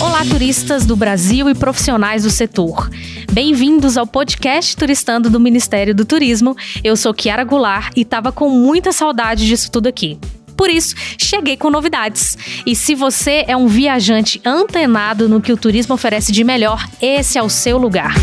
Olá, turistas do Brasil e profissionais do setor. Bem-vindos ao podcast Turistando do Ministério do Turismo. Eu sou Kiara Goulart e estava com muita saudade disso tudo aqui. Por isso, cheguei com novidades. E se você é um viajante antenado no que o turismo oferece de melhor, esse é o seu lugar.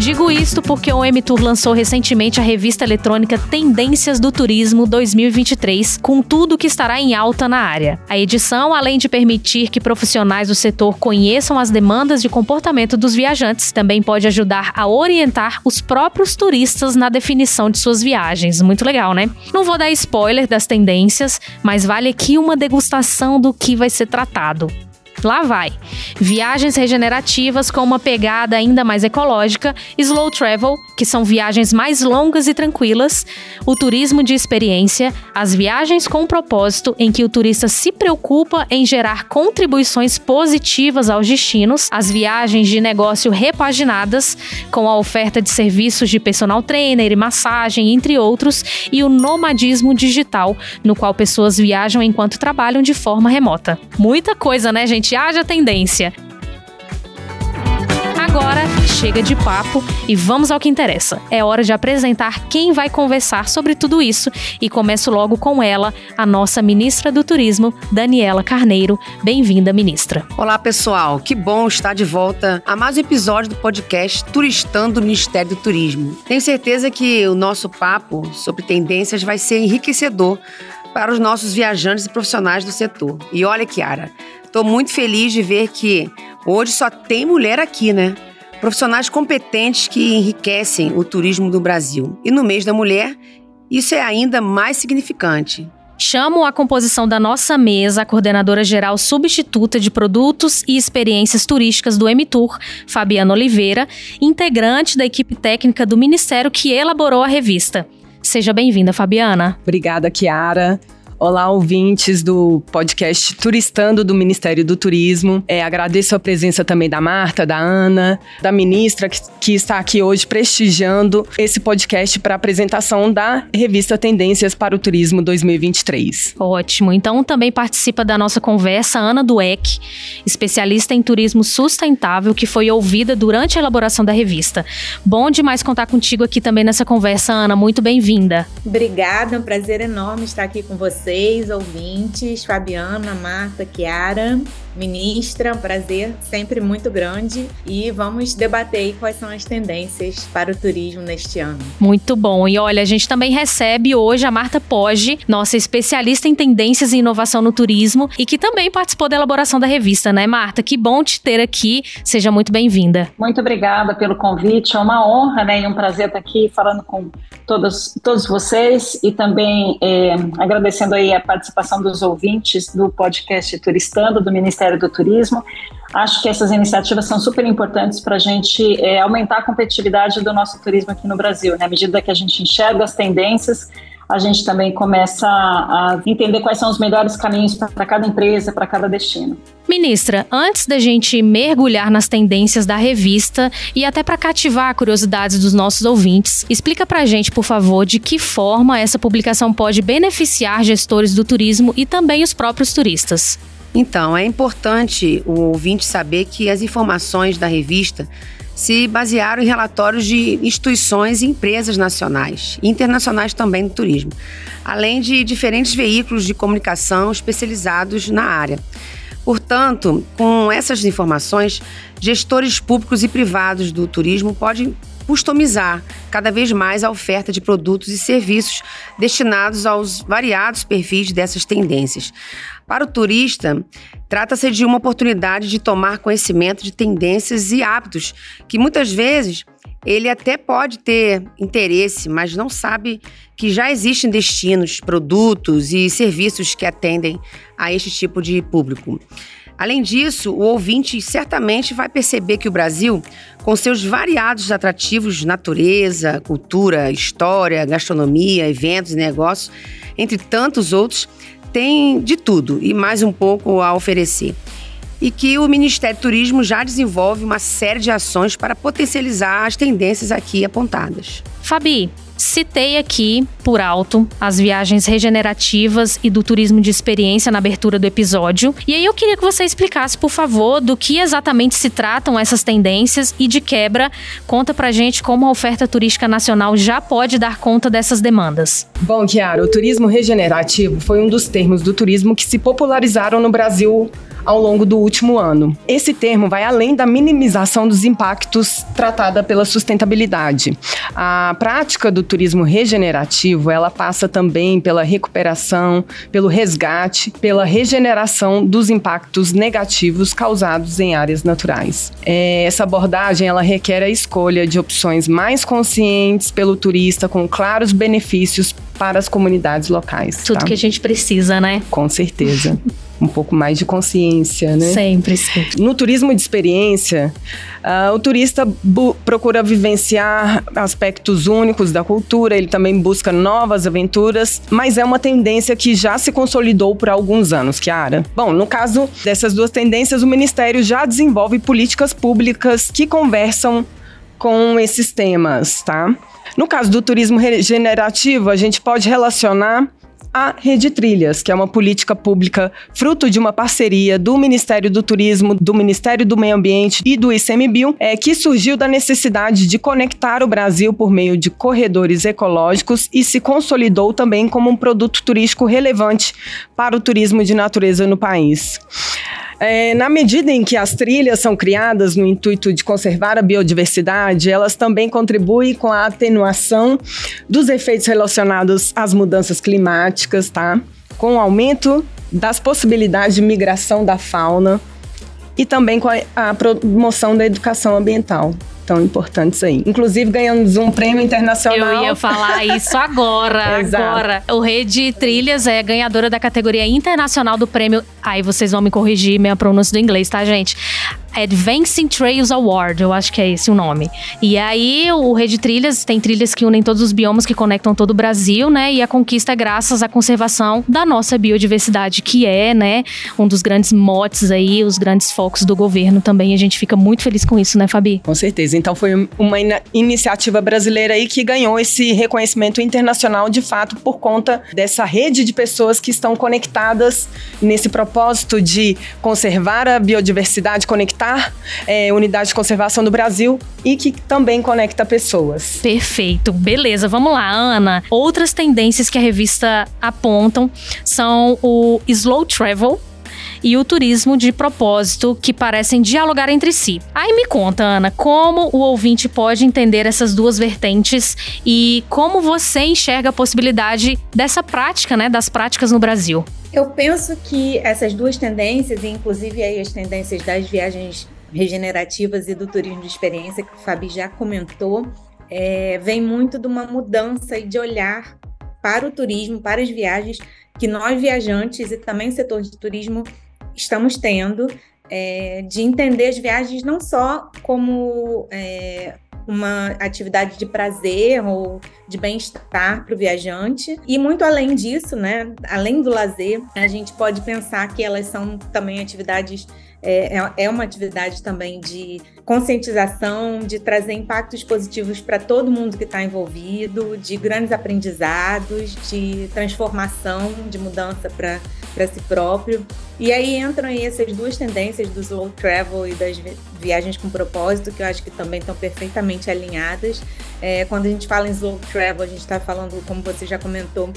Digo isto porque o M-Tour lançou recentemente a revista eletrônica Tendências do Turismo 2023, com tudo que estará em alta na área. A edição, além de permitir que profissionais do setor conheçam as demandas de comportamento dos viajantes, também pode ajudar a orientar os próprios turistas na definição de suas viagens. Muito legal, né? Não vou dar spoiler das tendências, mas vale aqui uma degustação do que vai ser tratado. Lá vai. Viagens regenerativas com uma pegada ainda mais ecológica, slow travel, que são viagens mais longas e tranquilas, o turismo de experiência, as viagens com propósito, em que o turista se preocupa em gerar contribuições positivas aos destinos, as viagens de negócio repaginadas, com a oferta de serviços de personal trainer e massagem, entre outros, e o nomadismo digital, no qual pessoas viajam enquanto trabalham de forma remota. Muita coisa, né, gente? Haja tendência. Agora, chega de papo e vamos ao que interessa. É hora de apresentar quem vai conversar sobre tudo isso e começo logo com ela, a nossa ministra do Turismo, Daniela Carneiro. Bem-vinda, ministra. Olá, pessoal. Que bom estar de volta a mais um episódio do podcast Turistando o Ministério do Turismo. Tenho certeza que o nosso papo sobre tendências vai ser enriquecedor para os nossos viajantes e profissionais do setor. E olha, Kiara, Estou muito feliz de ver que hoje só tem mulher aqui, né? Profissionais competentes que enriquecem o turismo do Brasil. E no mês da mulher, isso é ainda mais significante. Chamo a composição da nossa mesa a coordenadora geral substituta de produtos e experiências turísticas do M-Tour, Fabiana Oliveira, integrante da equipe técnica do ministério que elaborou a revista. Seja bem-vinda, Fabiana. Obrigada, Kiara. Olá, ouvintes do podcast Turistando do Ministério do Turismo. É, agradeço a presença também da Marta, da Ana, da ministra que, que está aqui hoje prestigiando esse podcast para apresentação da revista Tendências para o Turismo 2023. Ótimo. Então também participa da nossa conversa Ana Dueck, especialista em turismo sustentável, que foi ouvida durante a elaboração da revista. Bom demais contar contigo aqui também nessa conversa, Ana. Muito bem-vinda. Obrigada, é um prazer enorme estar aqui com você vocês, ouvintes, Fabiana, Marta, Chiara, ministra, um prazer sempre muito grande e vamos debater aí quais são as tendências para o turismo neste ano. Muito bom. E olha, a gente também recebe hoje a Marta Poggi, nossa especialista em tendências e inovação no turismo e que também participou da elaboração da revista, né, Marta? Que bom te ter aqui. Seja muito bem-vinda. Muito obrigada pelo convite. É uma honra, né, e um prazer estar aqui falando com todos, todos vocês e também é, agradecendo aí a participação dos ouvintes do podcast Turistando do Ministério do Turismo. Acho que essas iniciativas são super importantes para a gente é, aumentar a competitividade do nosso turismo aqui no Brasil. Né? À medida que a gente enxerga as tendências, a gente também começa a entender quais são os melhores caminhos para cada empresa, para cada destino. Ministra, antes da gente mergulhar nas tendências da revista e até para cativar a curiosidade dos nossos ouvintes, explica para a gente, por favor, de que forma essa publicação pode beneficiar gestores do turismo e também os próprios turistas. Então, é importante o ouvinte saber que as informações da revista se basearam em relatórios de instituições e empresas nacionais e internacionais também do turismo, além de diferentes veículos de comunicação especializados na área. Portanto, com essas informações, gestores públicos e privados do turismo podem customizar cada vez mais a oferta de produtos e serviços destinados aos variados perfis dessas tendências. Para o turista, trata-se de uma oportunidade de tomar conhecimento de tendências e hábitos que muitas vezes ele até pode ter interesse, mas não sabe que já existem destinos, produtos e serviços que atendem a este tipo de público. Além disso, o ouvinte certamente vai perceber que o Brasil, com seus variados atrativos, natureza, cultura, história, gastronomia, eventos e negócios, entre tantos outros, tem de tudo e mais um pouco a oferecer. E que o Ministério do Turismo já desenvolve uma série de ações para potencializar as tendências aqui apontadas. Fabi, Citei aqui, por alto, as viagens regenerativas e do turismo de experiência na abertura do episódio. E aí eu queria que você explicasse, por favor, do que exatamente se tratam essas tendências e de quebra, conta pra gente como a oferta turística nacional já pode dar conta dessas demandas. Bom, Kiara, o turismo regenerativo foi um dos termos do turismo que se popularizaram no Brasil ao longo do último ano. Esse termo vai além da minimização dos impactos tratada pela sustentabilidade. A prática do turismo regenerativo, ela passa também pela recuperação, pelo resgate, pela regeneração dos impactos negativos causados em áreas naturais. É, essa abordagem, ela requer a escolha de opções mais conscientes pelo turista com claros benefícios para as comunidades locais. Tudo tá? que a gente precisa, né? Com certeza. um pouco mais de consciência, né? Sempre, sim. No turismo de experiência, uh, o turista procura vivenciar aspectos únicos da cultura, ele também busca novas aventuras, mas é uma tendência que já se consolidou por alguns anos, Kiara. Bom, no caso dessas duas tendências, o Ministério já desenvolve políticas públicas que conversam com esses temas, tá? No caso do turismo regenerativo, a gente pode relacionar a Rede Trilhas, que é uma política pública fruto de uma parceria do Ministério do Turismo, do Ministério do Meio Ambiente e do ICMBio, é, que surgiu da necessidade de conectar o Brasil por meio de corredores ecológicos e se consolidou também como um produto turístico relevante para o turismo de natureza no país. É, na medida em que as trilhas são criadas no intuito de conservar a biodiversidade, elas também contribuem com a atenuação dos efeitos relacionados às mudanças climáticas, tá? Com o aumento das possibilidades de migração da fauna e também com a, a promoção da educação ambiental tão importantes aí. Inclusive, ganhamos um prêmio internacional. Eu ia falar isso agora. agora. O Rede Trilhas é ganhadora da categoria internacional do prêmio. Aí vocês vão me corrigir minha pronúncia do inglês, tá, gente? Advancing Trails Award, eu acho que é esse o nome. E aí o Rede Trilhas tem trilhas que unem todos os biomas que conectam todo o Brasil, né? E a conquista é graças à conservação da nossa biodiversidade, que é, né, um dos grandes motes aí, os grandes focos do governo também. A gente fica muito feliz com isso, né, Fabi? Com certeza. Então foi uma in iniciativa brasileira aí que ganhou esse reconhecimento internacional de fato por conta dessa rede de pessoas que estão conectadas nesse propósito de conservar a biodiversidade, conectar é, unidades de conservação do Brasil e que também conecta pessoas. Perfeito, beleza, vamos lá, Ana. Outras tendências que a revista apontam são o slow travel, e o turismo de propósito que parecem dialogar entre si. Aí me conta, Ana, como o ouvinte pode entender essas duas vertentes e como você enxerga a possibilidade dessa prática, né, das práticas no Brasil? Eu penso que essas duas tendências, inclusive aí as tendências das viagens regenerativas e do turismo de experiência, que o Fabi já comentou, é, vem muito de uma mudança de olhar para o turismo, para as viagens, que nós viajantes e também o setor de turismo estamos tendo, é, de entender as viagens não só como é, uma atividade de prazer ou de bem-estar para o viajante. E muito além disso, né, além do lazer, a gente pode pensar que elas são também atividades é, é, é uma atividade também de conscientização, de trazer impactos positivos para todo mundo que está envolvido, de grandes aprendizados, de transformação, de mudança para si próprio. E aí entram aí essas duas tendências do slow travel e das viagens com propósito, que eu acho que também estão perfeitamente alinhadas. É, quando a gente fala em slow travel, a gente está falando, como você já comentou,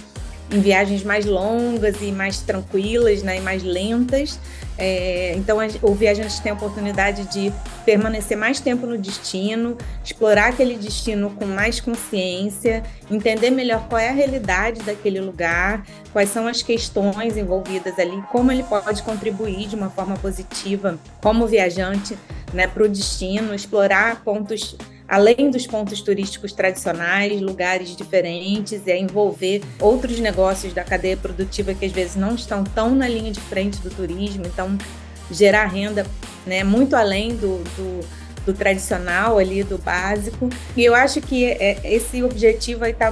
em viagens mais longas e mais tranquilas, né, e mais lentas. É, então, o viajante tem a oportunidade de permanecer mais tempo no destino, explorar aquele destino com mais consciência, entender melhor qual é a realidade daquele lugar, quais são as questões envolvidas ali, como ele pode contribuir de uma forma positiva como viajante né, para o destino, explorar pontos além dos pontos turísticos tradicionais, lugares diferentes, é envolver outros negócios da cadeia produtiva que às vezes não estão tão na linha de frente do turismo, então gerar renda né, muito além do, do, do tradicional ali, do básico. E eu acho que é, esse objetivo aí tá,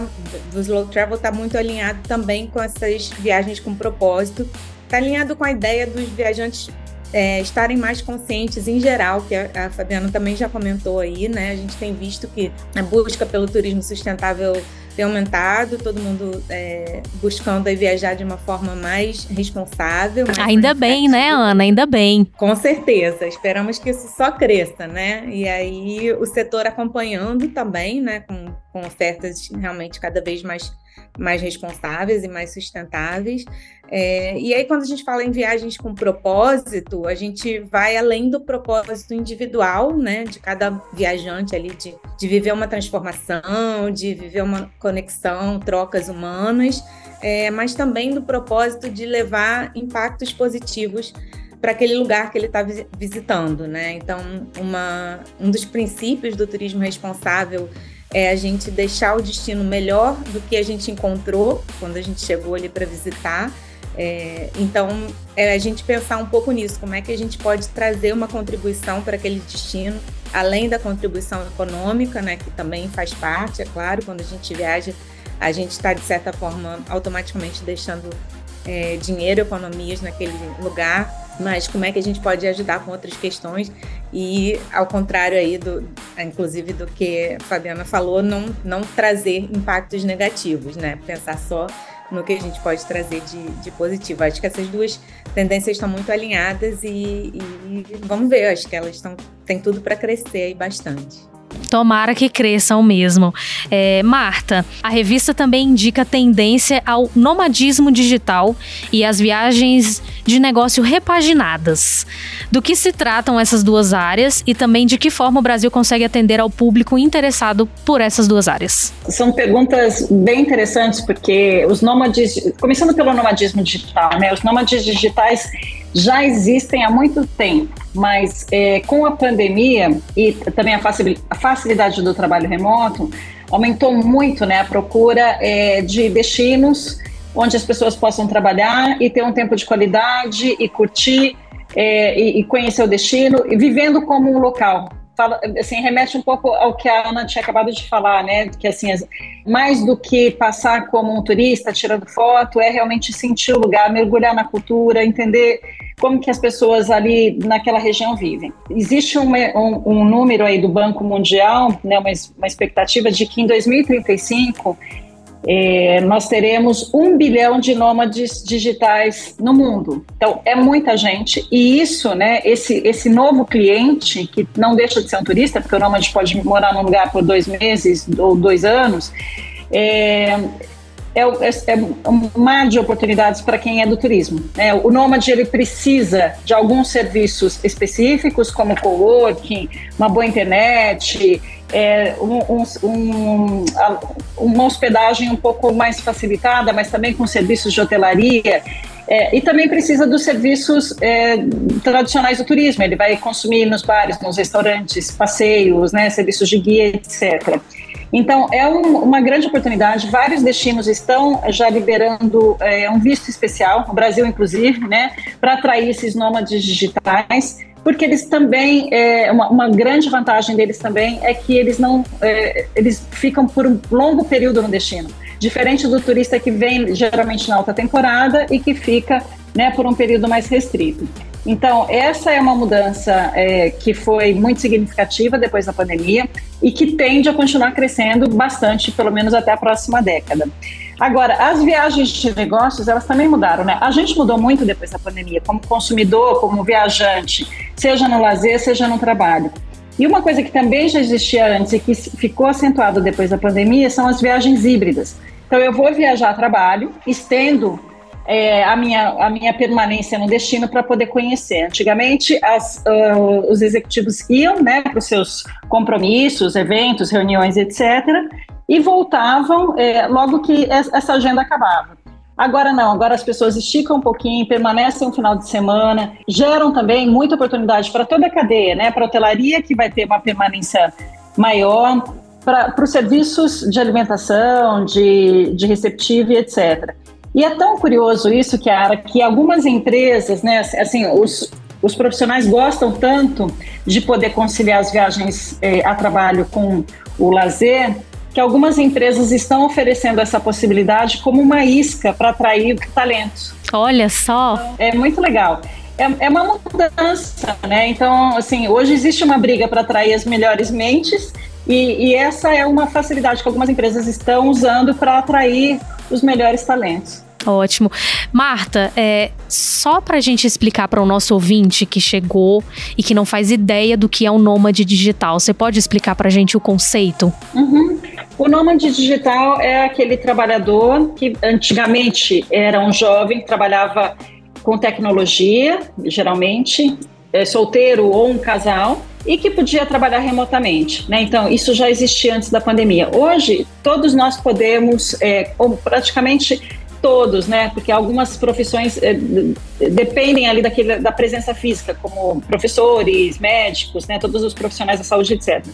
do slow travel está muito alinhado também com essas viagens com propósito, está alinhado com a ideia dos viajantes é, estarem mais conscientes em geral, que a, a, Fabiana também já comentou aí, né? A gente tem visto que a busca pelo turismo sustentável tem aumentado, todo mundo é, buscando viajar de uma forma mais responsável. Mais Ainda bem, né, Ana? Ainda bem. Com certeza. Esperamos que isso só cresça, né? E aí o setor acompanhando também, né? Com, com ofertas realmente cada vez mais mais responsáveis e mais sustentáveis. É, e aí, quando a gente fala em viagens com propósito, a gente vai além do propósito individual, né, de cada viajante ali, de, de viver uma transformação, de viver uma conexão, trocas humanas, é, mas também do propósito de levar impactos positivos para aquele lugar que ele está visitando, né? Então, uma, um dos princípios do turismo responsável é a gente deixar o destino melhor do que a gente encontrou quando a gente chegou ali para visitar. É, então, é a gente pensar um pouco nisso, como é que a gente pode trazer uma contribuição para aquele destino, além da contribuição econômica, né, que também faz parte, é claro, quando a gente viaja, a gente está, de certa forma, automaticamente deixando é, dinheiro, economias naquele lugar, mas como é que a gente pode ajudar com outras questões? E ao contrário aí do inclusive do que a Fabiana falou não não trazer impactos negativos né? Pensar só no que a gente pode trazer de, de positivo. Acho que essas duas tendências estão muito alinhadas e, e vamos ver. Acho que elas estão tem tudo para crescer aí bastante Tomara que cresçam mesmo. É, Marta, a revista também indica tendência ao nomadismo digital e as viagens de negócio repaginadas. Do que se tratam essas duas áreas e também de que forma o Brasil consegue atender ao público interessado por essas duas áreas? São perguntas bem interessantes, porque os nômades, começando pelo nomadismo digital, né? Os nômades digitais já existem há muito tempo, mas é, com a pandemia e também a facilidade do trabalho remoto, aumentou muito né, a procura é, de destinos onde as pessoas possam trabalhar e ter um tempo de qualidade e curtir é, e, e conhecer o destino e vivendo como um local fala, assim, remete um pouco ao que a Ana tinha acabado de falar, né? Que assim, mais do que passar como um turista tirando foto, é realmente sentir o lugar, mergulhar na cultura, entender como que as pessoas ali naquela região vivem. Existe um, um, um número aí do Banco Mundial, né, uma, uma expectativa de que em 2035 é, nós teremos um bilhão de nômades digitais no mundo. Então, é muita gente. E isso, né, esse, esse novo cliente, que não deixa de ser um turista, porque o nômade pode morar num lugar por dois meses ou dois anos, é, é, é, é um mar de oportunidades para quem é do turismo. Né? O nômade ele precisa de alguns serviços específicos, como coworking, uma boa internet, é, um, um, uma hospedagem um pouco mais facilitada, mas também com serviços de hotelaria. É, e também precisa dos serviços é, tradicionais do turismo. Ele vai consumir nos bares, nos restaurantes, passeios, né, serviços de guia, etc. Então, é um, uma grande oportunidade. Vários destinos estão já liberando é, um visto especial, o Brasil, inclusive, né, para atrair esses nômades digitais porque eles também é, uma, uma, grande vantagem deles também é que eles não é, eles ficam por um longo período no destino diferente do turista que vem geralmente na alta temporada e que fica né, por um período mais restrito então essa é uma mudança é, que foi muito significativa depois da pandemia e que tende a continuar crescendo bastante pelo menos até a próxima década Agora, as viagens de negócios, elas também mudaram, né? A gente mudou muito depois da pandemia, como consumidor, como viajante, seja no lazer, seja no trabalho. E uma coisa que também já existia antes e que ficou acentuada depois da pandemia são as viagens híbridas. Então, eu vou viajar a trabalho, estendo é, a, minha, a minha permanência no destino para poder conhecer. Antigamente, as, uh, os executivos iam né, para os seus compromissos, eventos, reuniões, etc., e voltavam é, logo que essa agenda acabava. Agora não, agora as pessoas esticam um pouquinho, permanecem um final de semana, geram também muita oportunidade para toda a cadeia, né? Para a hotelaria, que vai ter uma permanência maior, para os serviços de alimentação, de, de receptivo e etc. E é tão curioso isso, Kiara, que algumas empresas, né, assim, os, os profissionais gostam tanto de poder conciliar as viagens eh, a trabalho com o lazer, que algumas empresas estão oferecendo essa possibilidade como uma isca para atrair talentos. Olha só! É muito legal. É, é uma mudança, né? Então, assim, hoje existe uma briga para atrair as melhores mentes E, e essa é uma facilidade que algumas empresas estão usando para atrair os melhores talentos. Ótimo. Marta, é, só para a gente explicar para o nosso ouvinte que chegou e que não faz ideia do que é um nômade digital, você pode explicar para a gente o conceito? Uhum. O nômade digital é aquele trabalhador que antigamente era um jovem, trabalhava com tecnologia, geralmente, é, solteiro ou um casal, e que podia trabalhar remotamente. Né? Então, isso já existia antes da pandemia. Hoje, todos nós podemos, é, ou praticamente todos, né? Porque algumas profissões é, dependem ali daquele, da presença física, como professores, médicos, né? Todos os profissionais da saúde, etc.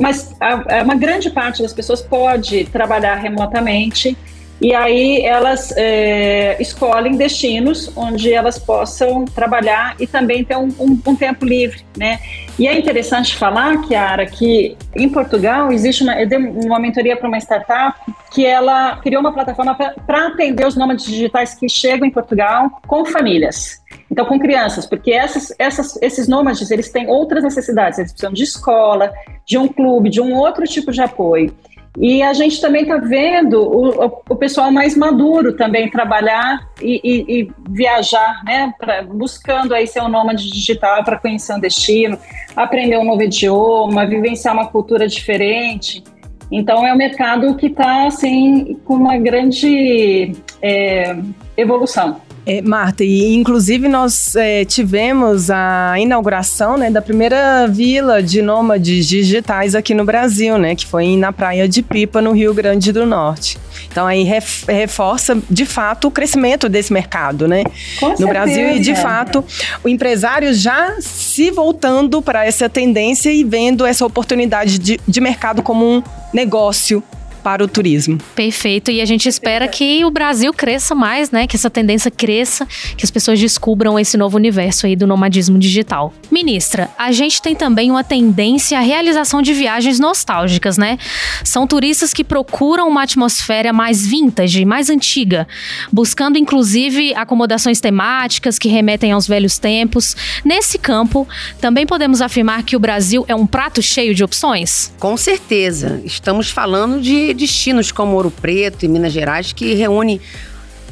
Mas a, a, uma grande parte das pessoas pode trabalhar remotamente e aí elas é, escolhem destinos onde elas possam trabalhar e também ter um, um, um, tempo livre, né? E é interessante falar, Kiara, que em Portugal existe uma, eu dei uma mentoria para uma startup que ela criou uma plataforma para atender os nômades digitais que chegam em Portugal com famílias. Então, com crianças, porque essas, essas, esses nômades, eles têm outras necessidades, eles precisam de escola, de um clube, de um outro tipo de apoio. E a gente também está vendo o, o, pessoal mais maduro também trabalhar e, e, e viajar, né? Pra, buscando aí ser um nômade digital para conhecer um destino, aprender um novo idioma, vivenciar uma cultura diferente. Então é um mercado que está assim com uma grande é, evolução. É, Marta, e inclusive nós é, tivemos a inauguração né, da primeira vila de nômades digitais aqui no Brasil, né, que foi na Praia de Pipa, no Rio Grande do Norte. Então aí reforça de fato o crescimento desse mercado, né? Com no certeza. Brasil e de fato o empresário já se voltando para essa tendência e vendo essa oportunidade de, de mercado como um negócio para o turismo. Perfeito. E a gente espera que o Brasil cresça mais, né? Que essa tendência cresça, que as pessoas descubram esse novo universo aí do nomadismo digital. Ministra, a gente tem também uma tendência à realização de viagens nostálgicas, né? São turistas que procuram uma atmosfera mais vintage, mais antiga, buscando inclusive acomodações temáticas que remetem aos velhos tempos. Nesse campo, também podemos afirmar que o Brasil é um prato cheio de opções? Com certeza. Estamos falando de destinos como Ouro Preto e Minas Gerais, que reúne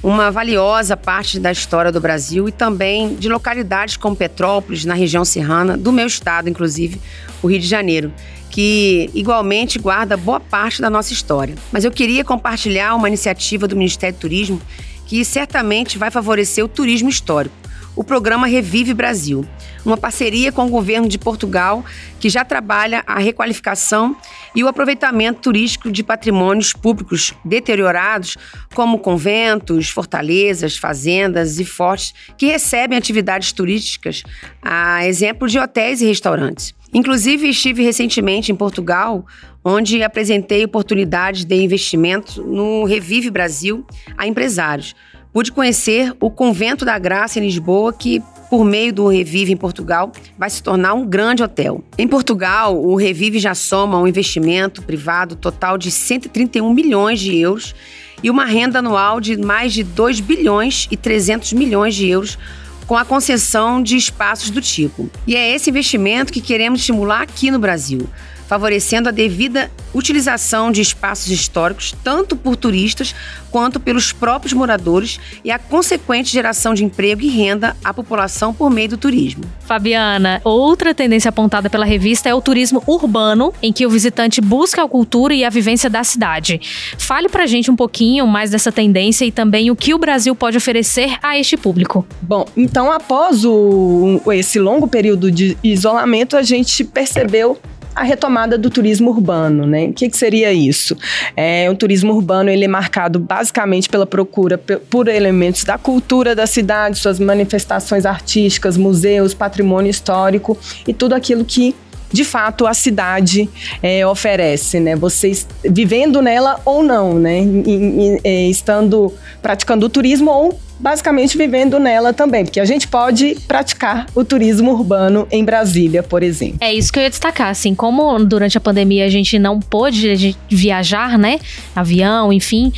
uma valiosa parte da história do Brasil e também de localidades como Petrópolis, na região serrana, do meu estado, inclusive, o Rio de Janeiro, que igualmente guarda boa parte da nossa história. Mas eu queria compartilhar uma iniciativa do Ministério do Turismo que certamente vai favorecer o turismo histórico o programa Revive Brasil, uma parceria com o governo de Portugal que já trabalha a requalificação e o aproveitamento turístico de patrimônios públicos deteriorados, como conventos, fortalezas, fazendas e fortes que recebem atividades turísticas, a exemplo de hotéis e restaurantes. Inclusive, estive recentemente em Portugal, onde apresentei oportunidades de investimento no Revive Brasil a empresários pude conhecer o Convento da Graça em Lisboa, que por meio do Revive em Portugal, vai se tornar um grande hotel. Em Portugal, o Revive já soma um investimento privado total de 131 milhões de euros e uma renda anual de mais de 2 bilhões e 300 milhões de euros com a concessão de espaços do tipo. E é esse investimento que queremos estimular aqui no Brasil favorecendo a devida utilização de espaços históricos, tanto por turistas quanto pelos próprios moradores, e a consequente geração de emprego e renda à população por meio do turismo. Fabiana, outra tendência apontada pela revista é o turismo urbano, em que o visitante busca a cultura e a vivência da cidade. Fale pra gente um pouquinho mais dessa tendência e também o que o Brasil pode oferecer a este público. Bom, então após o, esse longo período de isolamento, a gente percebeu a retomada do turismo urbano, né? O que, que seria isso? É, o turismo urbano ele é marcado basicamente pela procura por elementos da cultura da cidade, suas manifestações artísticas, museus, patrimônio histórico e tudo aquilo que de fato a cidade é, oferece, né? Vocês vivendo nela ou não, né? E, e, é, estando praticando o turismo ou basicamente vivendo nela também, porque a gente pode praticar o turismo urbano em Brasília, por exemplo. É isso que eu ia destacar, assim, como durante a pandemia a gente não pôde viajar, né, avião, enfim,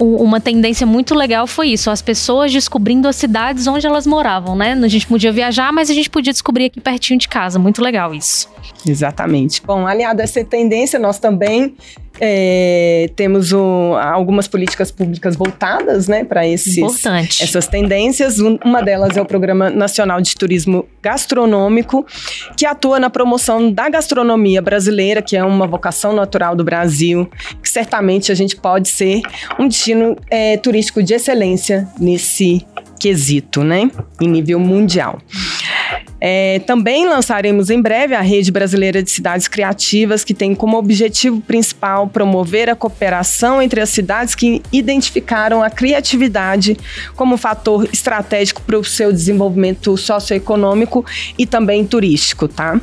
uma tendência muito legal foi isso, as pessoas descobrindo as cidades onde elas moravam, né? A gente podia viajar, mas a gente podia descobrir aqui pertinho de casa. Muito legal isso. Exatamente. Bom, aliado a essa tendência, nós também é, temos um, algumas políticas públicas voltadas né, para essas tendências. Uma delas é o Programa Nacional de Turismo Gastronômico, que atua na promoção da gastronomia brasileira, que é uma vocação natural do Brasil, que certamente a gente pode ser um destino é, turístico de excelência nesse quesito, né? Em nível mundial. É, também lançaremos em breve a Rede Brasileira de Cidades Criativas, que tem como objetivo principal promover a cooperação entre as cidades que identificaram a criatividade como fator estratégico para o seu desenvolvimento socioeconômico e também turístico, tá?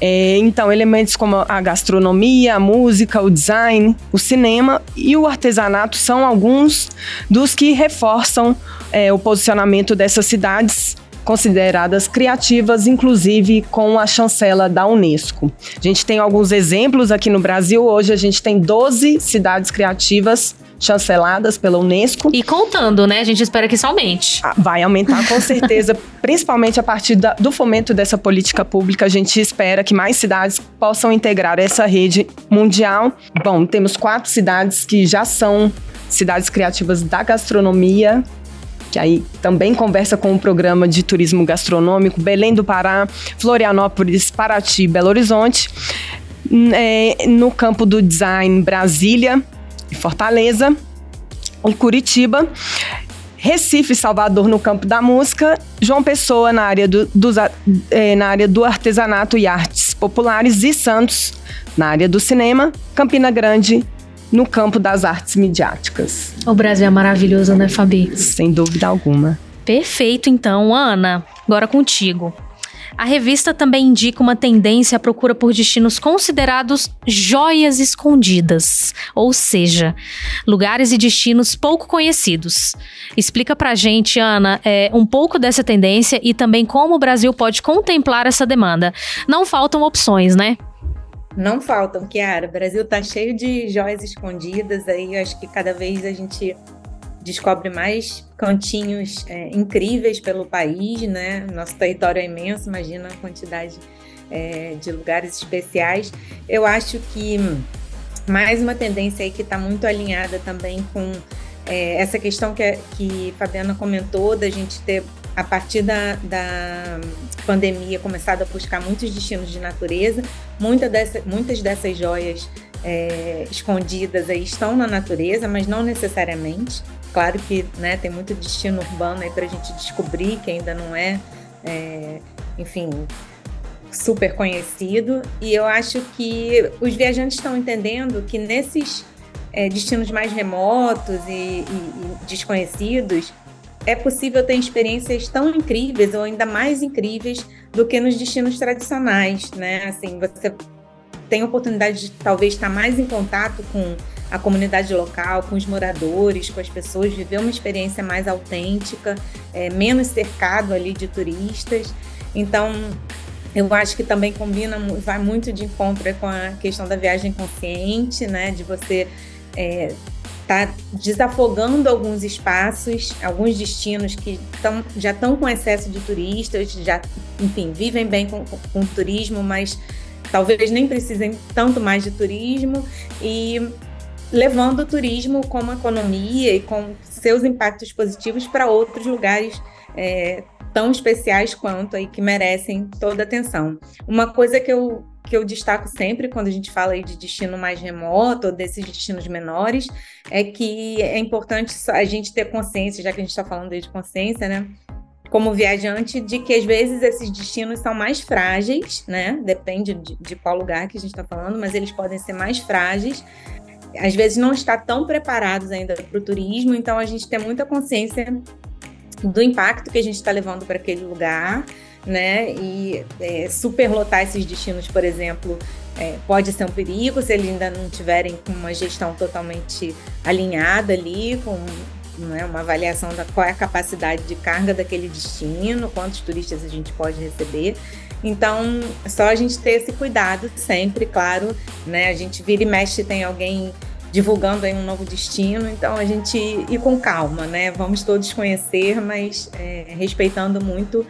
É, então, elementos como a gastronomia, a música, o design, o cinema e o artesanato são alguns dos que reforçam é, o posicionamento dessas cidades consideradas criativas, inclusive com a chancela da Unesco. A gente tem alguns exemplos aqui no Brasil. Hoje a gente tem 12 cidades criativas chanceladas pela Unesco. E contando, né? A gente espera que isso aumente. Ah, vai aumentar com certeza, principalmente a partir da, do fomento dessa política pública. A gente espera que mais cidades possam integrar essa rede mundial. Bom, temos quatro cidades que já são cidades criativas da gastronomia que aí também conversa com o programa de turismo gastronômico Belém do Pará, Florianópolis, Paraty, Belo Horizonte. É, no campo do design, Brasília e Fortaleza, em Curitiba. Recife Salvador no campo da música, João Pessoa na área do, dos, é, na área do artesanato e artes populares e Santos na área do cinema, Campina Grande no campo das artes midiáticas. O Brasil é maravilhoso, né, Fabi? Sem dúvida alguma. Perfeito, então, Ana. Agora contigo. A revista também indica uma tendência à procura por destinos considerados joias escondidas, ou seja, lugares e destinos pouco conhecidos. Explica pra gente, Ana, é, um pouco dessa tendência e também como o Brasil pode contemplar essa demanda. Não faltam opções, né? Não faltam, Kiara. O Brasil está cheio de joias escondidas aí. Eu acho que cada vez a gente descobre mais cantinhos é, incríveis pelo país, né? Nosso território é imenso, imagina a quantidade é, de lugares especiais. Eu acho que mais uma tendência aí que está muito alinhada também com é, essa questão que, que Fabiana comentou, da gente ter, a partir da, da pandemia, começado a buscar muitos destinos de natureza, muita dessa, muitas dessas joias é, escondidas aí estão na natureza, mas não necessariamente. Claro que né, tem muito destino urbano aí para a gente descobrir que ainda não é, é, enfim, super conhecido. E eu acho que os viajantes estão entendendo que nesses é, destinos mais remotos e, e, e desconhecidos, é possível ter experiências tão incríveis ou ainda mais incríveis do que nos destinos tradicionais, né? Assim, você tem a oportunidade de talvez estar mais em contato com a comunidade local, com os moradores, com as pessoas, viver uma experiência mais autêntica, é, menos cercado ali de turistas. Então, eu acho que também combina, vai muito de encontro com a questão da viagem consciente, né? De você é, tá desafogando alguns espaços, alguns destinos que tão, já estão com excesso de turistas, já, enfim, vivem bem com, com, com turismo, mas talvez nem precisem tanto mais de turismo e levando o turismo como economia e com seus impactos positivos para outros lugares é, tão especiais quanto aí que merecem toda atenção. Uma coisa que eu que eu destaco sempre quando a gente fala aí de destino mais remoto ou desses destinos menores é que é importante a gente ter consciência, já que a gente está falando aí de consciência, né? Como viajante, de que às vezes esses destinos são mais frágeis, né? Depende de, de qual lugar que a gente está falando, mas eles podem ser mais frágeis. Às vezes não está tão preparados ainda para o turismo, então a gente tem muita consciência do impacto que a gente está levando para aquele lugar né? E é, superlotar esses destinos, por exemplo, é, pode ser um perigo se eles ainda não tiverem uma gestão totalmente alinhada ali, com né, uma avaliação da qual é a capacidade de carga daquele destino, quantos turistas a gente pode receber. Então, só a gente ter esse cuidado sempre, claro, né? A gente vira e mexe, tem alguém divulgando aí um novo destino, então a gente ir com calma, né? Vamos todos conhecer, mas é, respeitando muito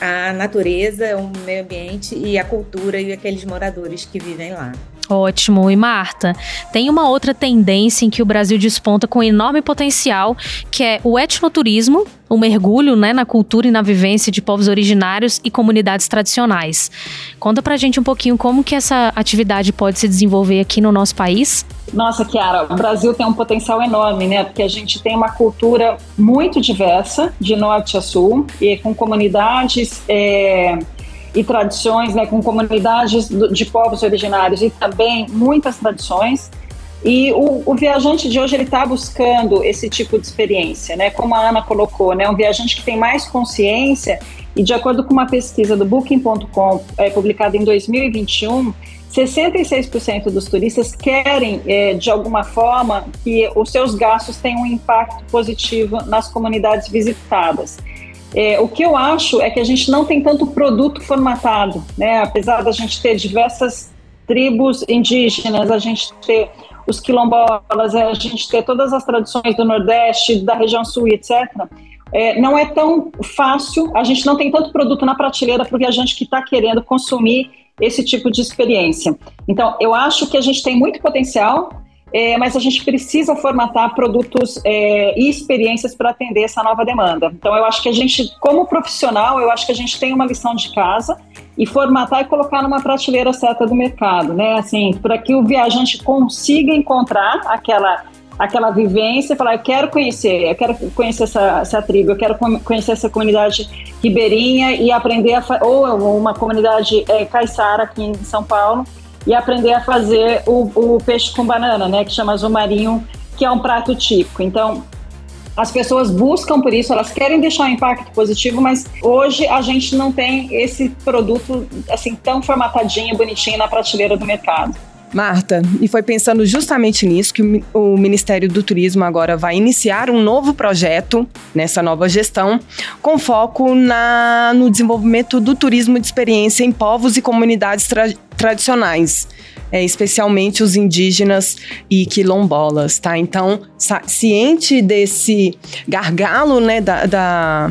a natureza, o meio ambiente e a cultura e aqueles moradores que vivem lá. Ótimo. E Marta, tem uma outra tendência em que o Brasil desponta com enorme potencial, que é o etnoturismo, o mergulho né, na cultura e na vivência de povos originários e comunidades tradicionais. Conta pra gente um pouquinho como que essa atividade pode se desenvolver aqui no nosso país. Nossa, Kiara, o Brasil tem um potencial enorme, né? Porque a gente tem uma cultura muito diversa, de norte a sul, e com comunidades é, e tradições, né? Com comunidades de povos originários e também muitas tradições. E o, o, viajante de hoje ele está buscando esse tipo de experiência, né? Como a Ana colocou, né? Um viajante que tem mais consciência e de acordo com uma pesquisa do Booking.com é, publicada em 2021, 66% dos turistas querem, é, de alguma forma, que os seus gastos tenham um impacto positivo nas comunidades visitadas. É, o que eu acho é que a gente não tem tanto produto formatado, né? apesar da gente ter diversas tribos indígenas, a gente ter os quilombolas, a gente ter todas as tradições do Nordeste, da região Sul, etc. É, não é tão fácil, a gente não tem tanto produto na prateleira para o viajante que está querendo consumir esse tipo de experiência. Então, eu acho que a gente tem muito potencial, é, mas a gente precisa formatar produtos é, e experiências para atender essa nova demanda. Então, eu acho que a gente, como profissional, eu acho que a gente tem uma lição de casa e formatar e colocar numa prateleira certa do mercado, né? Assim, para que o viajante consiga encontrar aquela aquela vivência, falar, eu quero conhecer, eu quero conhecer essa, essa tribo, eu quero conhecer essa comunidade ribeirinha e aprender a ou uma comunidade é, caiçara aqui em São Paulo e aprender a fazer o, o peixe com banana, né, que chama marinho, que é um prato típico. Então, as pessoas buscam por isso, elas querem deixar um impacto positivo, mas hoje a gente não tem esse produto assim tão formatadinho, bonitinho na prateleira do mercado. Marta, e foi pensando justamente nisso que o Ministério do Turismo agora vai iniciar um novo projeto nessa nova gestão, com foco na, no desenvolvimento do turismo de experiência em povos e comunidades tra tradicionais. É, especialmente os indígenas e quilombolas, tá? Então, ciente desse gargalo, né, da, da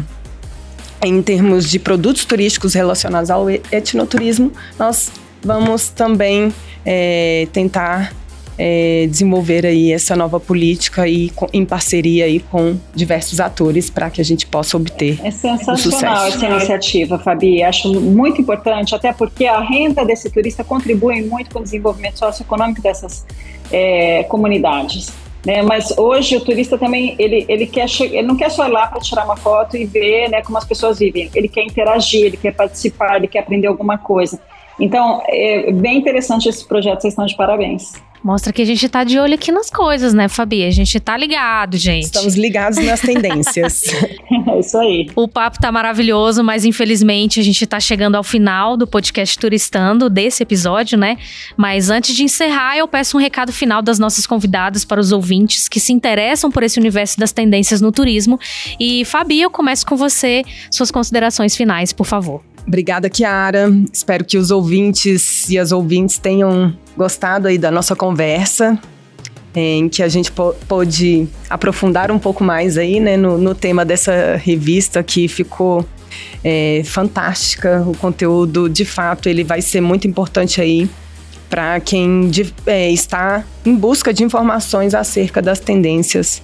em termos de produtos turísticos relacionados ao etnoturismo, nós vamos também é, tentar é, desenvolver aí essa nova política e com, em parceria aí com diversos atores para que a gente possa obter é sensacional essa iniciativa, Fabi. Acho muito importante, até porque a renda desse turista contribui muito com o desenvolvimento socioeconômico dessas é, comunidades. Né, mas hoje o turista também ele, ele quer ele não quer só ir lá para tirar uma foto e ver né, como as pessoas vivem. Ele quer interagir, ele quer participar, ele quer aprender alguma coisa. Então, é bem interessante esse projeto, vocês estão de parabéns. Mostra que a gente tá de olho aqui nas coisas, né, Fabi? A gente tá ligado, gente. Estamos ligados nas tendências. é isso aí. O papo tá maravilhoso, mas infelizmente a gente tá chegando ao final do podcast Turistando, desse episódio, né? Mas antes de encerrar, eu peço um recado final das nossas convidadas para os ouvintes que se interessam por esse universo das tendências no turismo. E, Fabi, eu começo com você. Suas considerações finais, por favor. Obrigada, Kiara. Espero que os ouvintes e as ouvintes tenham gostado aí da nossa conversa, em que a gente pôde aprofundar um pouco mais aí, né, no, no tema dessa revista que ficou é, fantástica. O conteúdo, de fato, ele vai ser muito importante aí para quem de, é, está em busca de informações acerca das tendências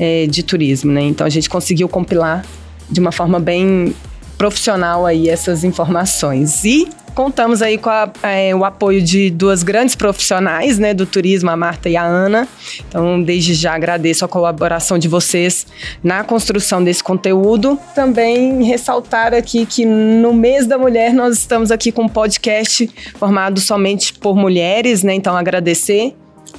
é, de turismo, né? Então a gente conseguiu compilar de uma forma bem profissional aí essas informações. E contamos aí com a, é, o apoio de duas grandes profissionais né, do turismo, a Marta e a Ana. Então, desde já agradeço a colaboração de vocês na construção desse conteúdo. Também ressaltar aqui que no mês da mulher nós estamos aqui com um podcast formado somente por mulheres, né? Então, agradecer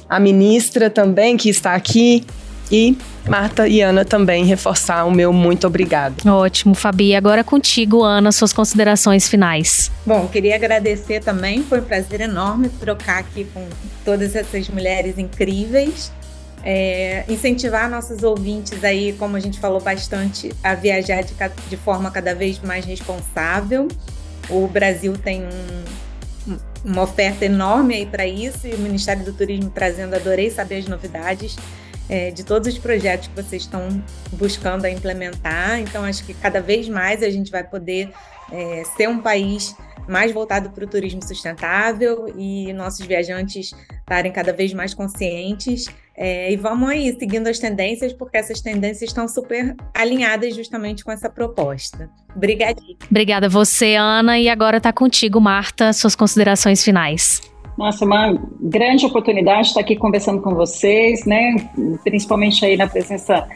a ministra também que está aqui, e Marta e Ana também reforçar o meu muito obrigado. Ótimo, Fabi. Agora contigo, Ana, suas considerações finais. Bom, queria agradecer também, foi um prazer enorme trocar aqui com todas essas mulheres incríveis. É, incentivar nossos ouvintes aí, como a gente falou bastante, a viajar de, de forma cada vez mais responsável. O Brasil tem um, uma oferta enorme aí para isso e o Ministério do Turismo trazendo, adorei saber as novidades é, de todos os projetos que vocês estão buscando a implementar. Então, acho que cada vez mais a gente vai poder é, ser um país mais voltado para o turismo sustentável e nossos viajantes estarem cada vez mais conscientes. É, e vamos aí, seguindo as tendências, porque essas tendências estão super alinhadas justamente com essa proposta. Obrigada. Obrigada você, Ana. E agora está contigo, Marta, suas considerações finais. Nossa, uma grande oportunidade estar aqui conversando com vocês, né? Principalmente aí na presença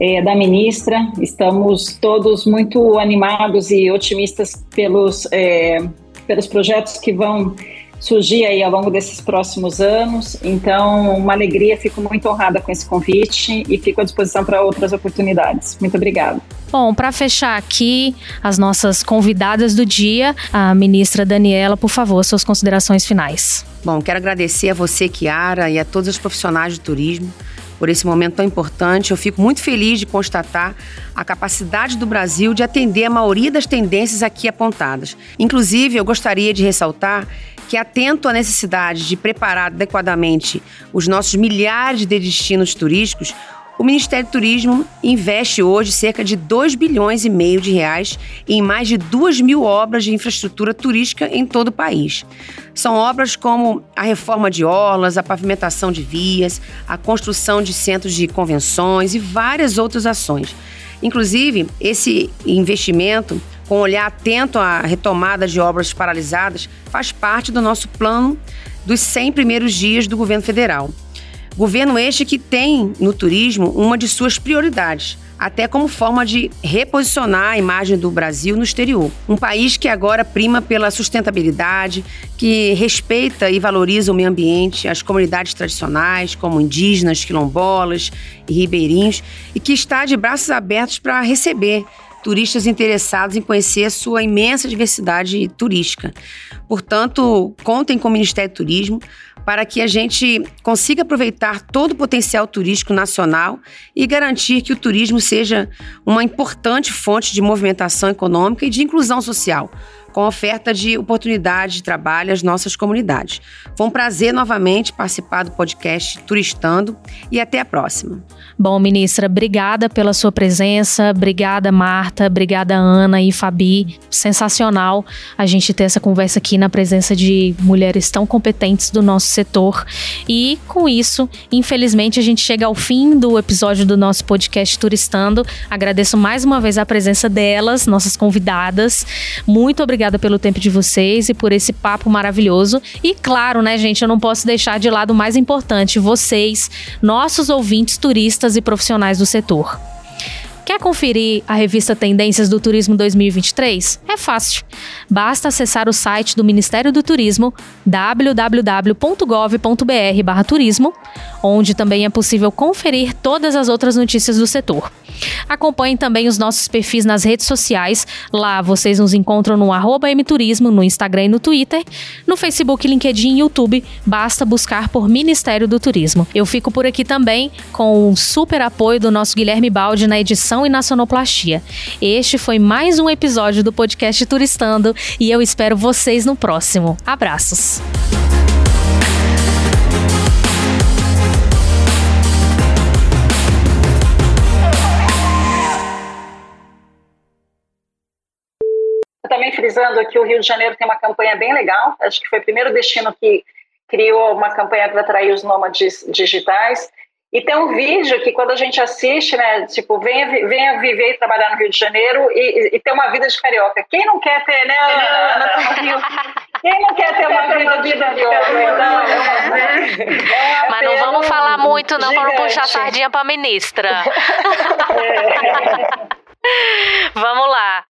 é, da ministra. Estamos todos muito animados e otimistas pelos, é, pelos projetos que vão surgir aí ao longo desses próximos anos. Então, uma alegria, fico muito honrada com esse convite e fico à disposição para outras oportunidades. Muito obrigada. Bom, para fechar aqui as nossas convidadas do dia, a ministra Daniela, por favor, suas considerações finais. Bom, quero agradecer a você, Kiara, e a todos os profissionais de turismo por esse momento tão importante. Eu fico muito feliz de constatar a capacidade do Brasil de atender a maioria das tendências aqui apontadas. Inclusive, eu gostaria de ressaltar que, atento à necessidade de preparar adequadamente os nossos milhares de destinos turísticos, o Ministério do Turismo investe hoje cerca de 2 bilhões e meio de reais em mais de 2 mil obras de infraestrutura turística em todo o país. São obras como a reforma de orlas, a pavimentação de vias, a construção de centros de convenções e várias outras ações. Inclusive, esse investimento, com olhar atento à retomada de obras paralisadas, faz parte do nosso plano dos 100 primeiros dias do governo federal. Governo este que tem no turismo uma de suas prioridades, até como forma de reposicionar a imagem do Brasil no exterior. Um país que agora prima pela sustentabilidade, que respeita e valoriza o meio ambiente, as comunidades tradicionais, como indígenas, quilombolas e ribeirinhos, e que está de braços abertos para receber turistas interessados em conhecer a sua imensa diversidade turística. Portanto, contem com o Ministério do Turismo para que a gente consiga aproveitar todo o potencial turístico nacional e garantir que o turismo seja uma importante fonte de movimentação econômica e de inclusão social com oferta de oportunidade de trabalho às nossas comunidades. Foi um prazer novamente participar do podcast Turistando e até a próxima. Bom, ministra, obrigada pela sua presença, obrigada Marta, obrigada Ana e Fabi. Sensacional a gente ter essa conversa aqui na presença de mulheres tão competentes do nosso setor. E com isso, infelizmente, a gente chega ao fim do episódio do nosso podcast Turistando. Agradeço mais uma vez a presença delas, nossas convidadas. Muito obrigada obrigada pelo tempo de vocês e por esse papo maravilhoso. E claro, né, gente, eu não posso deixar de lado o mais importante, vocês, nossos ouvintes, turistas e profissionais do setor. Quer conferir a revista Tendências do Turismo 2023? É fácil. Basta acessar o site do Ministério do Turismo, www.gov.br/turismo, onde também é possível conferir todas as outras notícias do setor. Acompanhem também os nossos perfis nas redes sociais. Lá vocês nos encontram no mturismo, no Instagram e no Twitter. No Facebook, LinkedIn e YouTube, basta buscar por Ministério do Turismo. Eu fico por aqui também com o super apoio do nosso Guilherme Baldi na edição e na sonoplastia. Este foi mais um episódio do podcast Turistando e eu espero vocês no próximo. Abraços! também frisando que o Rio de Janeiro tem uma campanha bem legal, acho que foi o primeiro destino que criou uma campanha para atrair os nômades digitais. E tem um vídeo que quando a gente assiste, né, tipo, venha, venha viver e trabalhar no Rio de Janeiro e, e ter uma vida de carioca. Quem não quer ter, né, Ana? Ana tá Quem não quer ter uma vida de carioca? Então, é Mas não vamos falar muito não para não puxar sardinha para ministra. É. vamos lá.